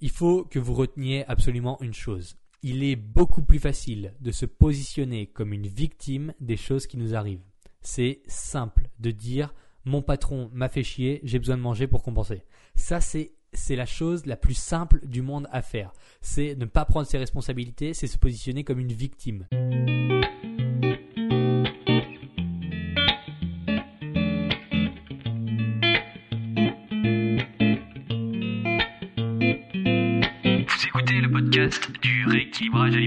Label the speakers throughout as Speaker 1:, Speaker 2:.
Speaker 1: Il faut que vous reteniez absolument une chose. Il est beaucoup plus facile de se positionner comme une victime des choses qui nous arrivent. C'est simple de dire mon patron m'a fait chier, j'ai besoin de manger pour compenser. Ça c'est c'est la chose la plus simple du monde à faire. C'est ne pas prendre ses responsabilités, c'est se positionner comme une victime.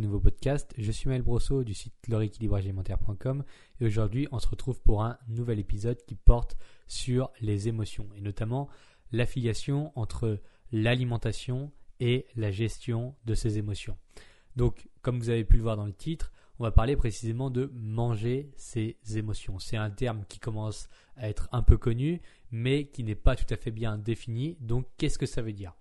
Speaker 1: Nouveau podcast. Je suis Maël Brosseau du site leréquilibragealimentaire.com et aujourd'hui on se retrouve pour un nouvel épisode qui porte sur les émotions et notamment l'affiliation entre l'alimentation et la gestion de ces émotions. Donc comme vous avez pu le voir dans le titre, on va parler précisément de manger ses émotions. C'est un terme qui commence à être un peu connu mais qui n'est pas tout à fait bien défini. Donc qu'est-ce que ça veut dire?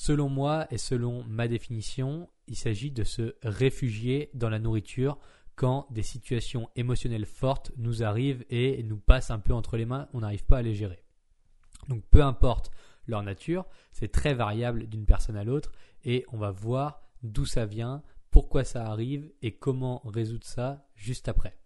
Speaker 1: Selon moi et selon ma définition, il s'agit de se réfugier dans la nourriture quand des situations émotionnelles fortes nous arrivent et nous passent un peu entre les mains, on n'arrive pas à les gérer. Donc peu importe leur nature, c'est très variable d'une personne à l'autre et on va voir d'où ça vient, pourquoi ça arrive et comment résoudre ça juste après.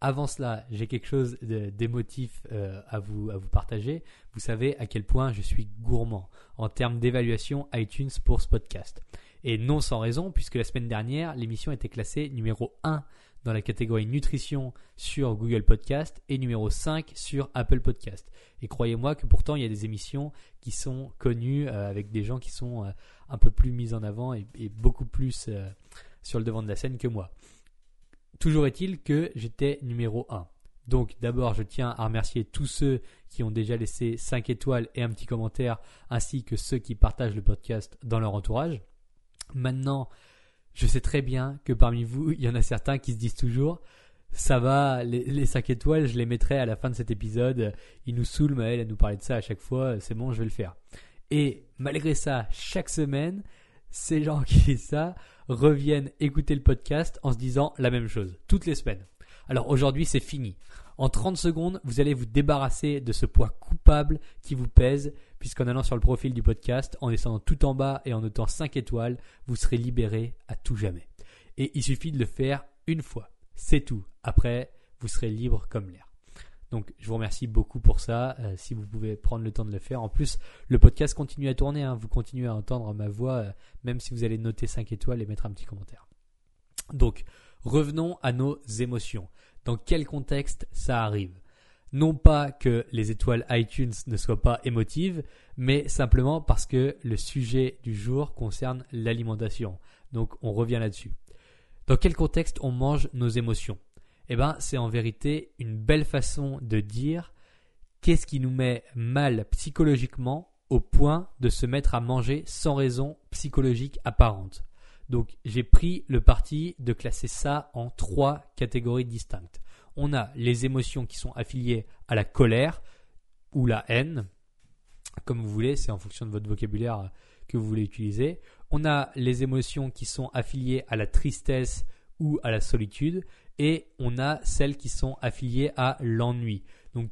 Speaker 1: Avant cela, j'ai quelque chose d'émotif euh, à, vous, à vous partager. Vous savez à quel point je suis gourmand en termes d'évaluation iTunes pour ce podcast. Et non sans raison, puisque la semaine dernière, l'émission était classée numéro 1 dans la catégorie nutrition sur Google Podcast et numéro 5 sur Apple Podcast. Et croyez-moi que pourtant, il y a des émissions qui sont connues euh, avec des gens qui sont euh, un peu plus mis en avant et, beaucoup plus sur le devant de la scène que moi. Toujours est-il que j'étais numéro 1. Donc d'abord, je tiens à remercier tous ceux qui ont déjà laissé 5 étoiles et un petit commentaire, ainsi que ceux qui partagent le podcast dans leur entourage. Maintenant, je sais très bien que parmi vous, il y en a certains qui se disent toujours ça va, les, 5 étoiles, je les mettrai à la fin de cet épisode. Il nous saoule, Maël, à nous parler de ça à chaque fois. C'est bon, je vais le faire. Et malgré ça, chaque semaine, ces gens qui font ça reviennent écouter le podcast en se disant la même chose, toutes les semaines. Alors aujourd'hui, c'est fini. En 30 secondes, vous allez vous débarrasser de ce poids coupable qui vous pèse, puisqu'en allant sur le profil du podcast, en descendant tout en bas et en notant 5 étoiles, vous serez libéré à tout jamais. Et il suffit de le faire une fois. C'est tout. Après, vous serez libre comme l'air. Donc je vous remercie beaucoup pour ça, euh, si vous pouvez prendre le temps de le faire. En plus, le podcast continue à tourner, hein. vous continuez à entendre ma voix, euh, même si vous allez noter 5 étoiles et mettre un petit commentaire. Donc, revenons à nos émotions. Dans quel contexte ça arrive? Non pas que les étoiles iTunes ne soient pas émotives, mais simplement parce que le sujet du jour concerne l'alimentation. Donc on revient là-dessus. Dans quel contexte on mange nos émotions? Eh ben, c'est en vérité une belle façon de dire qu'est-ce qui nous met mal psychologiquement au point de se mettre à manger sans raison psychologique apparente. Donc j'ai pris le parti de classer ça en trois catégories distinctes. On a les émotions qui sont affiliées à la colère ou la haine, comme vous voulez, c'est en fonction de votre vocabulaire que vous voulez utiliser. On a les émotions qui sont affiliées à la tristesse ou à la solitude et on a celles qui sont affiliées à l'ennui. Donc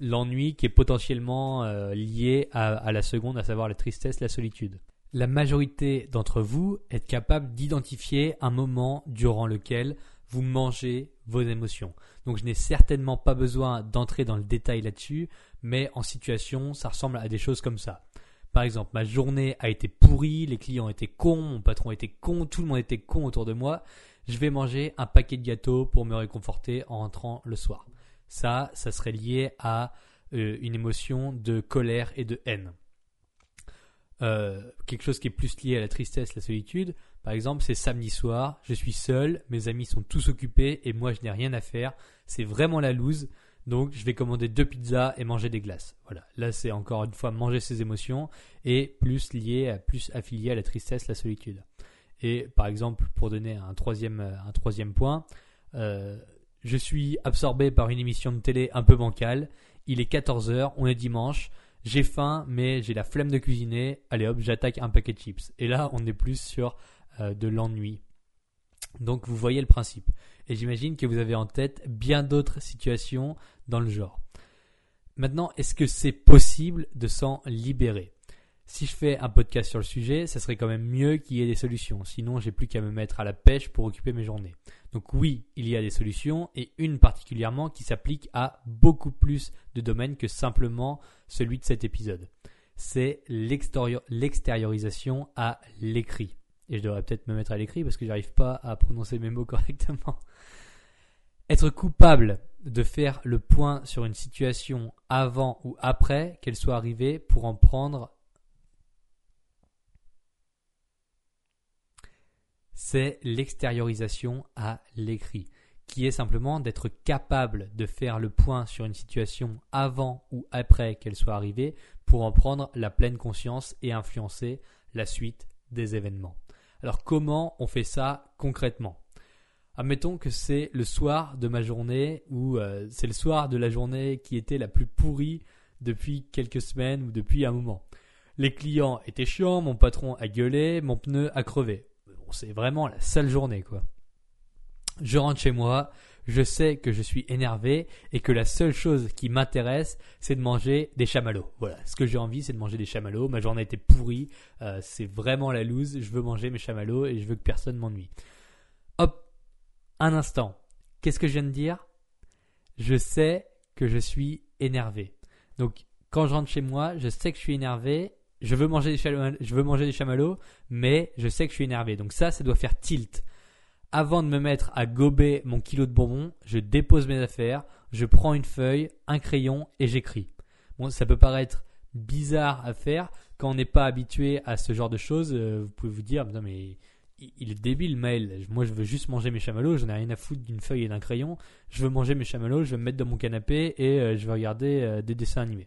Speaker 1: l'ennui qui est potentiellement euh, lié à, la seconde, à savoir la tristesse, la solitude. La majorité d'entre vous est capable d'identifier un moment durant lequel vous mangez vos émotions. Donc je n'ai certainement pas besoin d'entrer dans le détail là-dessus, mais en situation, ça ressemble à des choses comme ça. Par exemple, ma journée a été pourrie, les clients étaient cons, mon patron était con, tout le monde était con autour de moi je vais manger un paquet de gâteaux pour me réconforter en rentrant le soir. Ça, ça serait lié à euh, une émotion de colère et de haine. Euh, quelque chose qui est plus lié à la tristesse, la solitude, par exemple, c'est samedi soir, je suis seul, mes amis sont tous occupés et moi je n'ai rien à faire. C'est vraiment la loose. Donc je vais commander deux pizzas et manger des glaces. Voilà. Là c'est encore une fois manger ses émotions et plus lié, plus affilié à la tristesse, la solitude. Et par exemple, pour donner un troisième, troisième point, euh, je suis absorbé par une émission de télé un peu bancale. Il est 14h, on est dimanche. J'ai faim, mais j'ai la flemme de cuisiner. Allez hop, j'attaque un paquet de chips. Et là, on est plus sur euh, de l'ennui. Donc vous voyez le principe. Et j'imagine que vous avez en tête bien d'autres situations dans le genre. Maintenant, est-ce que c'est possible de s'en libérer? Si je fais un podcast sur le sujet, ça serait quand même mieux qu'il y ait des solutions. Sinon, j'ai plus qu'à me mettre à la pêche pour occuper mes journées. Donc oui, il y a des solutions et une particulièrement qui s'applique à beaucoup plus de domaines que simplement celui de cet épisode. C'est l'extériorisation à l'écrit. Et je devrais peut-être me mettre à l'écrit parce que j'arrive pas à prononcer mes mots correctement. Être coupable de faire le point sur une situation avant ou après qu'elle soit arrivée pour en prendre c'est l'extériorisation à l'écrit, qui est simplement d'être capable de faire le point sur une situation avant ou après qu'elle soit arrivée pour en prendre la pleine conscience et influencer la suite des événements. Alors comment on fait ça concrètement? Admettons que c'est le soir de ma journée ou euh, c'est le soir de la journée qui était la plus pourrie depuis quelques semaines ou depuis un moment. Les clients étaient chiants, mon patron a gueulé, mon pneu a crevé c'est vraiment la seule journée, quoi. Je rentre chez moi, je sais que je suis énervé et que la seule chose qui m'intéresse, c'est de manger des chamallows. Voilà, ce que j'ai envie, c'est de manger des chamallows. Ma journée était pourrie, euh, c'est vraiment la loose. Je veux manger mes chamallows et je veux que personne m'ennuie. Hop, un instant. Qu'est-ce que je viens de dire? Je sais que je suis énervé. Donc, quand je rentre chez moi, je sais que je suis énervé je veux manger des chamallows, je veux manger des chamallows, mais je sais que je suis énervé. Donc ça, ça doit faire tilt. Avant de me mettre à gober mon kilo de bonbons, je dépose mes affaires, je prends une feuille, un crayon et j'écris. Bon, ça peut paraître bizarre à faire quand on n'est pas habitué à ce genre de choses. Euh, vous pouvez vous dire, non mais il est débile, mail. Moi, je veux juste manger mes chamallows. J'en ai rien à foutre d'une feuille et d'un crayon. Je veux manger mes chamallows. Je vais me mettre dans mon canapé et euh, je vais regarder euh, des dessins animés.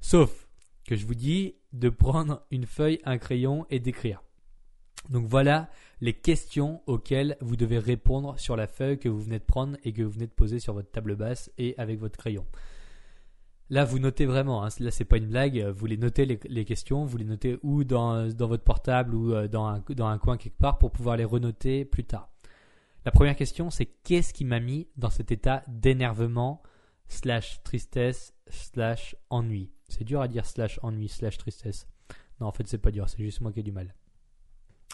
Speaker 1: Sauf que je vous dis de prendre une feuille, un crayon et d'écrire. Donc voilà les questions auxquelles vous devez répondre sur la feuille que vous venez de prendre et que vous venez de poser sur votre table basse et avec votre crayon. Là, vous notez vraiment, hein, là c'est pas une blague, vous les notez les, questions, vous les notez ou dans, votre portable ou euh, dans un, dans un coin quelque part pour pouvoir les renoter plus tard. La première question, c'est qu'est-ce qui m'a mis dans cet état d'énervement slash tristesse slash ennui? C'est dur à dire slash ennui, slash tristesse. Non, en fait, c'est pas dur, c'est juste moi qui ai du mal.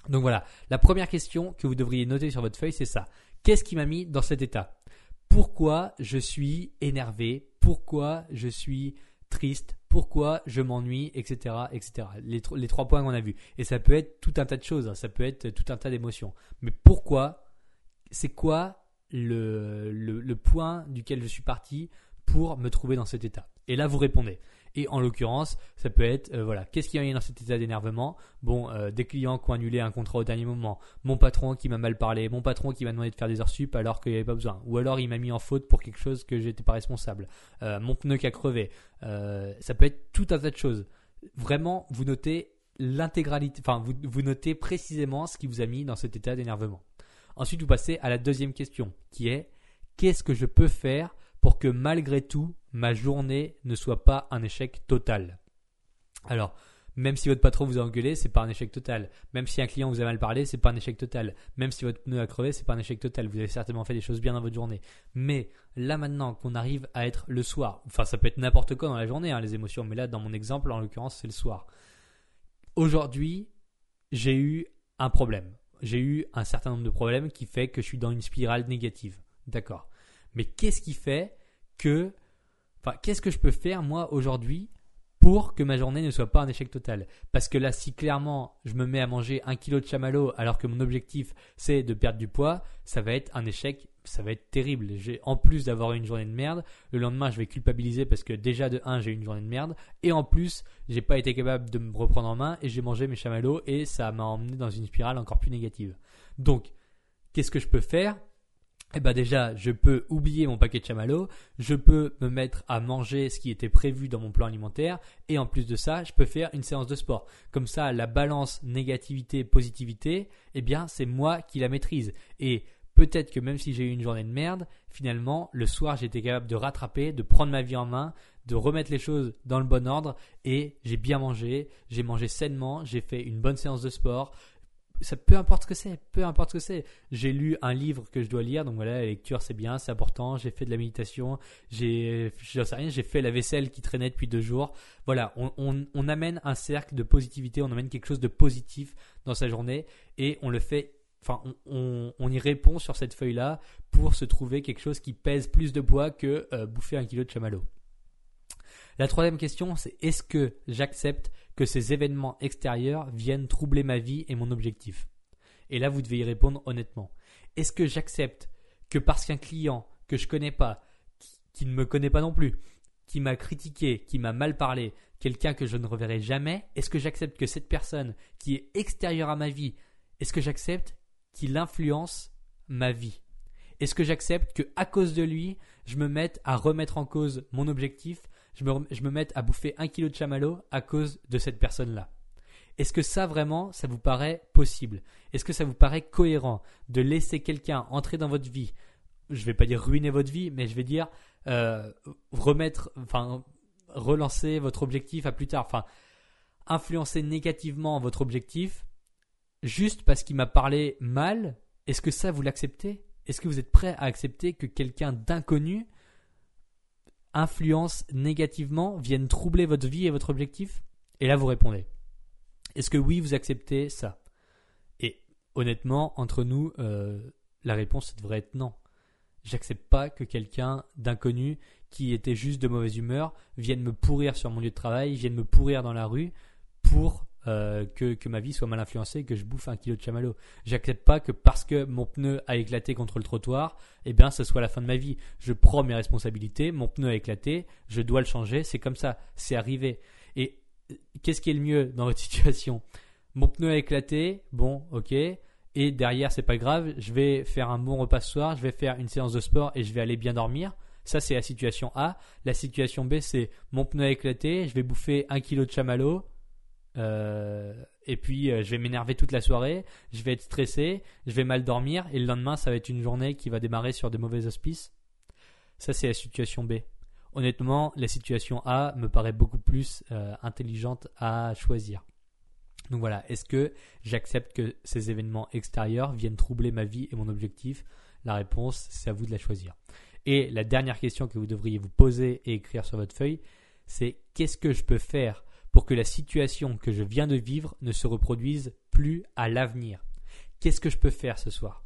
Speaker 1: Donc voilà, la première question que vous devriez noter sur votre feuille, c'est ça. Qu'est-ce qui m'a mis dans cet état? Pourquoi je suis énervé? Pourquoi je suis triste? Pourquoi je m'ennuie? Etc. etc. Les, trois points qu'on a vus. Et ça peut être tout un tas de choses, hein. ça peut être tout un tas d'émotions. Mais pourquoi C'est quoi le point duquel je suis parti pour me trouver dans cet état? Et là, vous répondez. Et en l'occurrence, ça peut être, euh, voilà, qu'est-ce qui a eu dans cet état d'énervement? Bon, euh, des clients qui ont annulé un contrat au dernier moment, mon patron qui m'a mal parlé, mon patron qui m'a demandé de faire des heures sup alors qu'il n'y avait pas besoin, ou alors il m'a mis en faute pour quelque chose que j'étais pas responsable, euh, mon pneu qui a crevé, ça peut être tout un tas de choses. Vraiment, vous notez l'intégralité, enfin, vous notez précisément ce qui vous a mis dans cet état d'énervement. Ensuite, vous passez à la deuxième question, qui est qu'est-ce que je peux faire pour que malgré tout, ma journée ne soit pas un échec total. Alors, même si votre patron vous a engueulé, c'est pas un échec total. Même si un client vous a mal parlé, c'est pas un échec total. Même si votre pneu a crevé, c'est pas un échec total. Vous avez certainement fait des choses bien dans votre journée. Mais là maintenant qu'on arrive à être le soir, enfin ça peut être n'importe quoi dans la journée, hein, les émotions, mais là dans mon exemple, en l'occurrence, c'est le soir. Aujourd'hui, j'ai eu un problème. J'ai eu un certain nombre de problèmes qui fait que je suis dans une spirale négative. D'accord. Mais qu'est-ce qui fait que Enfin, qu'est-ce que je peux faire moi aujourd'hui pour que ma journée ne soit pas un échec total? Parce que là, si clairement je me mets à manger un kilo de chamallow alors que mon objectif c'est de perdre du poids, ça va être un échec, ça va être terrible. En plus d'avoir une journée de merde, le lendemain je vais culpabiliser parce que déjà de 1 j'ai une journée de merde et en plus j'ai pas été capable de me reprendre en main et j'ai mangé mes chamallows et ça m'a emmené dans une spirale encore plus négative. Donc, qu'est-ce que je peux faire eh ben déjà, je peux oublier mon paquet de chamallows, je peux me mettre à manger ce qui était prévu dans mon plan alimentaire, et en plus de ça, je peux faire une séance de sport. Comme ça, la balance négativité-positivité, eh bien, c'est moi qui la maîtrise. Et peut-être que même si j'ai eu une journée de merde, finalement, le soir, j'étais capable de rattraper, de prendre ma vie en main, de remettre les choses dans le bon ordre, et j'ai bien mangé, j'ai mangé sainement, j'ai fait une bonne séance de sport, peu importe ce que c'est, peu importe ce que c'est. J'ai lu un livre que je dois lire, donc voilà, la lecture c'est bien, c'est important. J'ai fait de la méditation, j'ai, sais rien, j'ai fait la vaisselle qui traînait depuis deux jours. Voilà, on, amène un cercle de positivité, on amène quelque chose de positif dans sa journée et on le fait. Enfin, on, on, y répond sur cette feuille-là pour se trouver quelque chose qui pèse plus de poids que euh, bouffer un kilo de chamallow. La troisième question, c'est est-ce que j'accepte ces événements extérieurs viennent troubler ma vie et mon objectif Et là, vous devez y répondre honnêtement. Est-ce que j'accepte que parce qu'un client que je connais pas, qui ne me connaît pas non plus, qui m'a critiqué, qui m'a mal parlé, quelqu'un que je ne reverrai jamais, est-ce que j'accepte que cette personne qui est extérieure à ma vie, est-ce que j'accepte qu'il influence ma vie? Est-ce que j'accepte que à cause de lui, je me mette à remettre en cause mon objectif, je me, je mette à bouffer un kilo de chamallow à cause de cette personne-là. Est-ce que ça vraiment, ça vous paraît possible? Est-ce que ça vous paraît cohérent de laisser quelqu'un entrer dans votre vie? Je ne vais pas dire ruiner votre vie, mais je vais dire euh, remettre, enfin relancer votre objectif à plus tard, enfin influencer négativement votre objectif juste parce qu'il m'a parlé mal. Est-ce que ça vous l'acceptez? Est-ce que vous êtes prêt à accepter que quelqu'un d'inconnu influencent négativement, viennent troubler votre vie et votre objectif Et là, vous répondez. Est-ce que oui, vous acceptez ça? Et honnêtement, entre nous, euh, la réponse devrait être non. J'accepte pas que quelqu'un d'inconnu qui était juste de mauvaise humeur vienne me pourrir sur mon lieu de travail, vienne me pourrir dans la rue pour euh, que, ma vie soit mal influencée, que je bouffe un kilo de chamallow. J'accepte pas que parce que mon pneu a éclaté contre le trottoir, eh bien, ce soit la fin de ma vie. Je prends mes responsabilités, mon pneu a éclaté, je dois le changer, c'est comme ça, c'est arrivé. Et euh, qu'est-ce qui est le mieux dans votre situation? Mon pneu a éclaté, bon, ok, et derrière, c'est pas grave, je vais faire un bon repas ce soir, je vais faire une séance de sport et je vais aller bien dormir. Ça, c'est la situation A. La situation B, c'est mon pneu a éclaté, je vais bouffer un kilo de chamallow, euh, et puis euh, je vais m'énerver toute la soirée, je vais être stressé, je vais mal dormir, et le lendemain ça va être une journée qui va démarrer sur de mauvais auspices. Ça c'est la situation B. Honnêtement, la situation A me paraît beaucoup plus euh, intelligente à choisir. Donc voilà, est-ce que j'accepte que ces événements extérieurs viennent troubler ma vie et mon objectif? La réponse, c'est à vous de la choisir. Et la dernière question que vous devriez vous poser et écrire sur votre feuille, c'est qu'est-ce que je peux faire que la situation que je viens de vivre ne se reproduise plus à l'avenir. Qu'est-ce que je peux faire ce soir?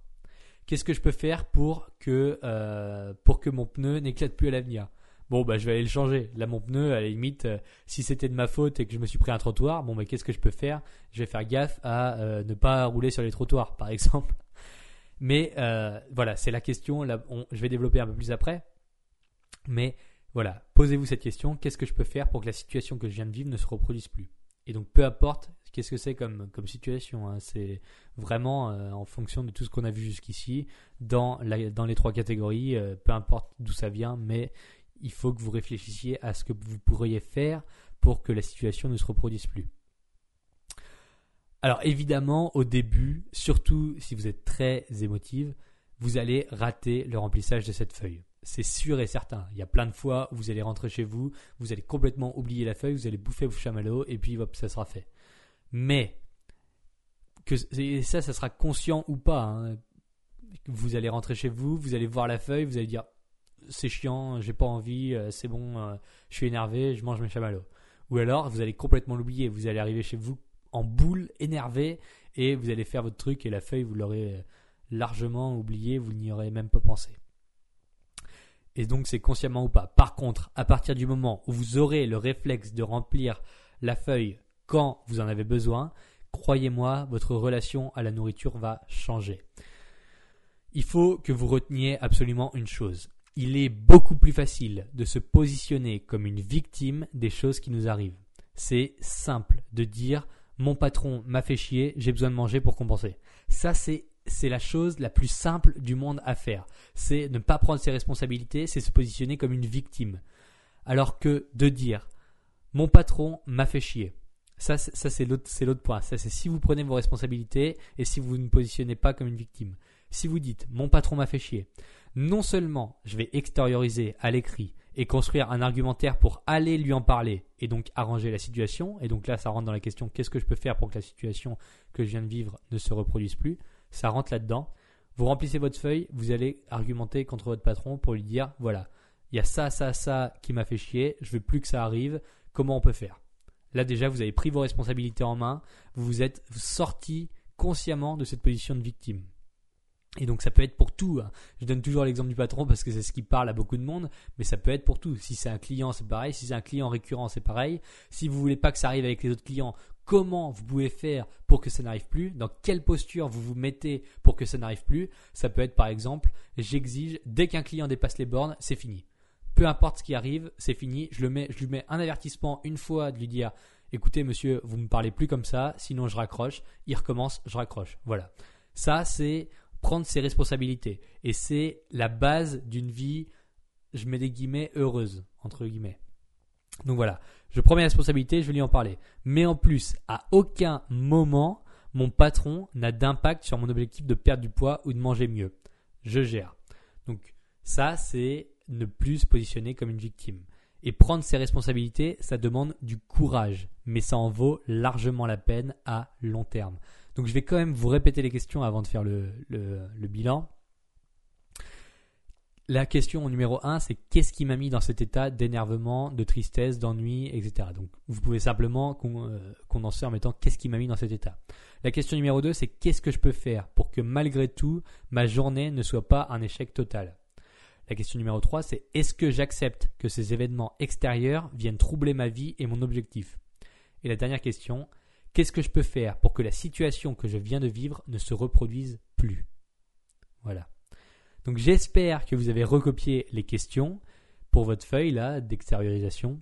Speaker 1: Qu'est-ce que je peux faire pour que, euh, pour que mon pneu n'éclate plus à l'avenir? Bon, bah, je vais aller le changer. Là, mon pneu, à la limite, euh, si c'était de ma faute et que je me suis pris un trottoir, bon, bah, qu'est-ce que je peux faire? Je vais faire gaffe à euh, ne pas rouler sur les trottoirs, par exemple. Mais voilà, c'est la question. Là, je vais développer un peu plus après. Mais voilà, posez-vous cette question, qu'est-ce que je peux faire pour que la situation que je viens de vivre ne se reproduise plus? Et donc peu importe qu'est-ce que c'est comme, situation, hein, c'est vraiment euh, en fonction de tout ce qu'on a vu jusqu'ici, dans, dans les trois catégories, euh, peu importe d'où ça vient, mais il faut que vous réfléchissiez à ce que vous pourriez faire pour que la situation ne se reproduise plus. Alors évidemment, au début, surtout si vous êtes très émotive, vous allez rater le remplissage de cette feuille c'est sûr et certain. Il y a plein de fois où vous allez rentrer chez vous, vous allez complètement oublier la feuille, vous allez bouffer vos chamallows et puis hop, ça sera fait. Mais que ça, ça sera conscient ou pas. Hein. Vous allez rentrer chez vous, vous allez voir la feuille, vous allez dire c'est chiant, j'ai pas envie, euh, c'est bon, euh, je suis énervé, je mange mes chamallows. Ou alors vous allez complètement l'oublier, vous allez arriver chez vous en boule, énervé, et vous allez faire votre truc et la feuille vous l'aurez largement oublié, vous n'y aurez même pas pensé et donc c'est consciemment ou pas. Par contre, à partir du moment où vous aurez le réflexe de remplir la feuille quand vous en avez besoin, croyez-moi, votre relation à la nourriture va changer. Il faut que vous reteniez absolument une chose. Il est beaucoup plus facile de se positionner comme une victime des choses qui nous arrivent. C'est simple de dire mon patron m'a fait chier, j'ai besoin de manger pour compenser. Ça c'est c'est la chose la plus simple du monde à faire. C'est ne pas prendre ses responsabilités, c'est se positionner comme une victime. Alors que de dire mon patron m'a fait chier. Ça, ça c'est l'autre, point. Ça, c'est si vous prenez vos responsabilités et si vous ne positionnez pas comme une victime. Si vous dites mon patron m'a fait chier, non seulement je vais extérioriser à l'écrit et construire un argumentaire pour aller lui en parler et donc arranger la situation, et donc là ça rentre dans la question qu'est-ce que je peux faire pour que la situation que je viens de vivre ne se reproduise plus, ça rentre là-dedans. Vous remplissez votre feuille, vous allez argumenter contre votre patron pour lui dire voilà, il y a ça, ça, ça qui m'a fait chier, je veux plus que ça arrive, comment on peut faire? Là déjà, vous avez pris vos responsabilités en main, vous vous êtes sorti consciemment de cette position de victime. Et donc ça peut être pour tout. Hein. Je donne toujours l'exemple du patron parce que c'est ce qui parle à beaucoup de monde, mais ça peut être pour tout. Si c'est un client, c'est pareil. Si c'est un client récurrent, c'est pareil. Si vous voulez pas que ça arrive avec les autres clients, comment vous pouvez faire pour que ça n'arrive plus Dans quelle posture vous vous mettez pour que ça n'arrive plus Ça peut être par exemple, j'exige dès qu'un client dépasse les bornes, c'est fini. Peu importe ce qui arrive, c'est fini. Je, le mets, je lui mets un avertissement une fois de lui dire écoutez monsieur, vous me parlez plus comme ça, sinon je raccroche. Il recommence, je raccroche. Voilà. Ça c'est prendre ses responsabilités et c'est la base d'une vie, je mets des guillemets heureuse entre guillemets. Donc voilà, je prends mes responsabilités, je vais lui en parler. Mais en plus, à aucun moment mon patron n'a d'impact sur mon objectif de perdre du poids ou de manger mieux. Je gère. Donc ça c'est ne plus se positionner comme une victime. Et prendre ses responsabilités, ça demande du courage, mais ça en vaut largement la peine à long terme. Donc je vais quand même vous répéter les questions avant de faire le, bilan. La question numéro 1, c'est qu'est-ce qui m'a mis dans cet état d'énervement, de tristesse, d'ennui, etc. Donc vous pouvez simplement euh, condenser en mettant qu'est-ce qui m'a mis dans cet état. La question numéro 2, c'est qu'est-ce que je peux faire pour que malgré tout, ma journée ne soit pas un échec total? La question numéro 3, c'est est-ce que j'accepte que ces événements extérieurs viennent troubler ma vie et mon objectif? Et la dernière question, qu'est-ce que je peux faire pour que la situation que je viens de vivre ne se reproduise plus? Voilà. Donc j'espère que vous avez recopié les questions pour votre feuille là d'extériorisation.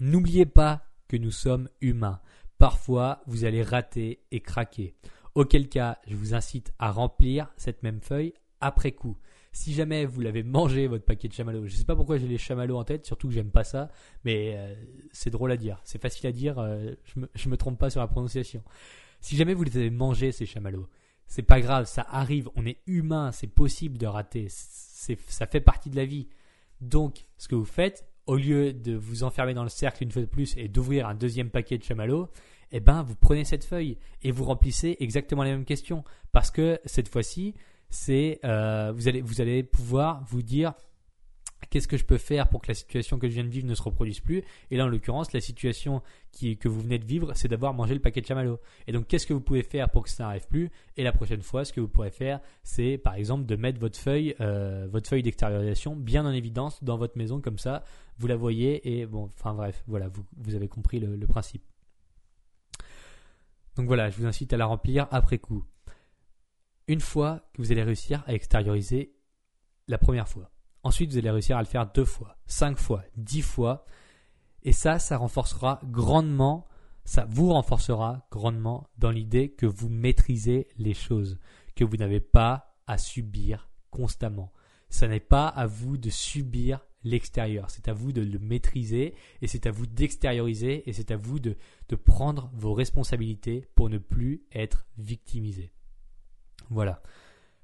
Speaker 1: N'oubliez pas que nous sommes humains. Parfois, vous allez rater et craquer. Auquel cas, je vous incite à remplir cette même feuille après coup. Si jamais vous l'avez mangé, votre paquet de chamallows, je ne sais pas pourquoi j'ai les chamallows en tête, surtout que j'aime pas ça, mais euh, c'est drôle à dire. C'est facile à dire, euh, je, me, me trompe pas sur la prononciation. Si jamais vous les avez mangés, ces chamallows, c'est pas grave, ça arrive, on est humain, c'est possible de rater, ça fait partie de la vie. Donc, ce que vous faites, au lieu de vous enfermer dans le cercle une fois de plus et d'ouvrir un deuxième paquet de chamallows, eh ben, vous prenez cette feuille et vous remplissez exactement les mêmes questions. Parce que cette fois-ci, c'est euh, vous allez vous allez pouvoir vous dire qu'est-ce que je peux faire pour que la situation que je viens de vivre ne se reproduise plus? Et là, en l'occurrence, la situation que vous venez de vivre, c'est d'avoir mangé le paquet de chamallows. Et donc, qu'est-ce que vous pouvez faire pour que ça n'arrive plus? Et la prochaine fois, ce que vous pourrez faire, c'est par exemple de mettre votre feuille, euh, votre feuille d'extériorisation bien en évidence dans votre maison, comme ça, vous la voyez. Et bon, enfin bref, voilà, vous, vous avez compris le principe. Donc voilà, je vous incite à la remplir après coup une fois que vous allez réussir à extérioriser la première fois. Ensuite, vous allez réussir à le faire deux fois, cinq fois, dix fois. Et ça, ça renforcera grandement, ça vous renforcera grandement dans l'idée que vous maîtrisez les choses, que vous n'avez pas à subir constamment. Ce n'est pas à vous de subir l'extérieur, c'est à vous de le maîtriser et c'est à vous d'extérioriser et c'est à vous de, de prendre vos responsabilités pour ne plus être victimisé. Voilà.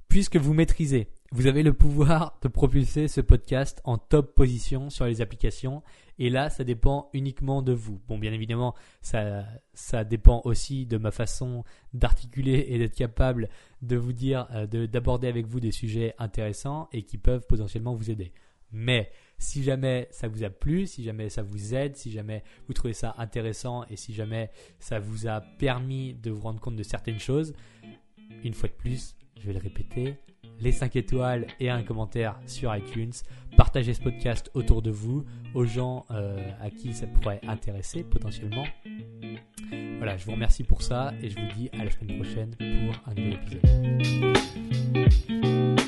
Speaker 1: Puisque vous maîtrisez, vous avez le pouvoir de propulser ce podcast en top position sur les applications. Et là, ça dépend uniquement de vous. Bon, bien évidemment, ça, ça dépend aussi de ma façon d'articuler et d'être capable de vous dire, euh, d'aborder avec vous des sujets intéressants et qui peuvent potentiellement vous aider. Mais si jamais ça vous a plu, si jamais ça vous aide, si jamais vous trouvez ça intéressant et si jamais ça vous a permis de vous rendre compte de certaines choses, une fois de plus, je vais le répéter, les 5 étoiles et un commentaire sur iTunes. Partagez ce podcast autour de vous, aux gens euh, à qui ça pourrait intéresser potentiellement. Voilà, je vous remercie pour ça et je vous dis à la semaine prochaine pour un nouvel épisode.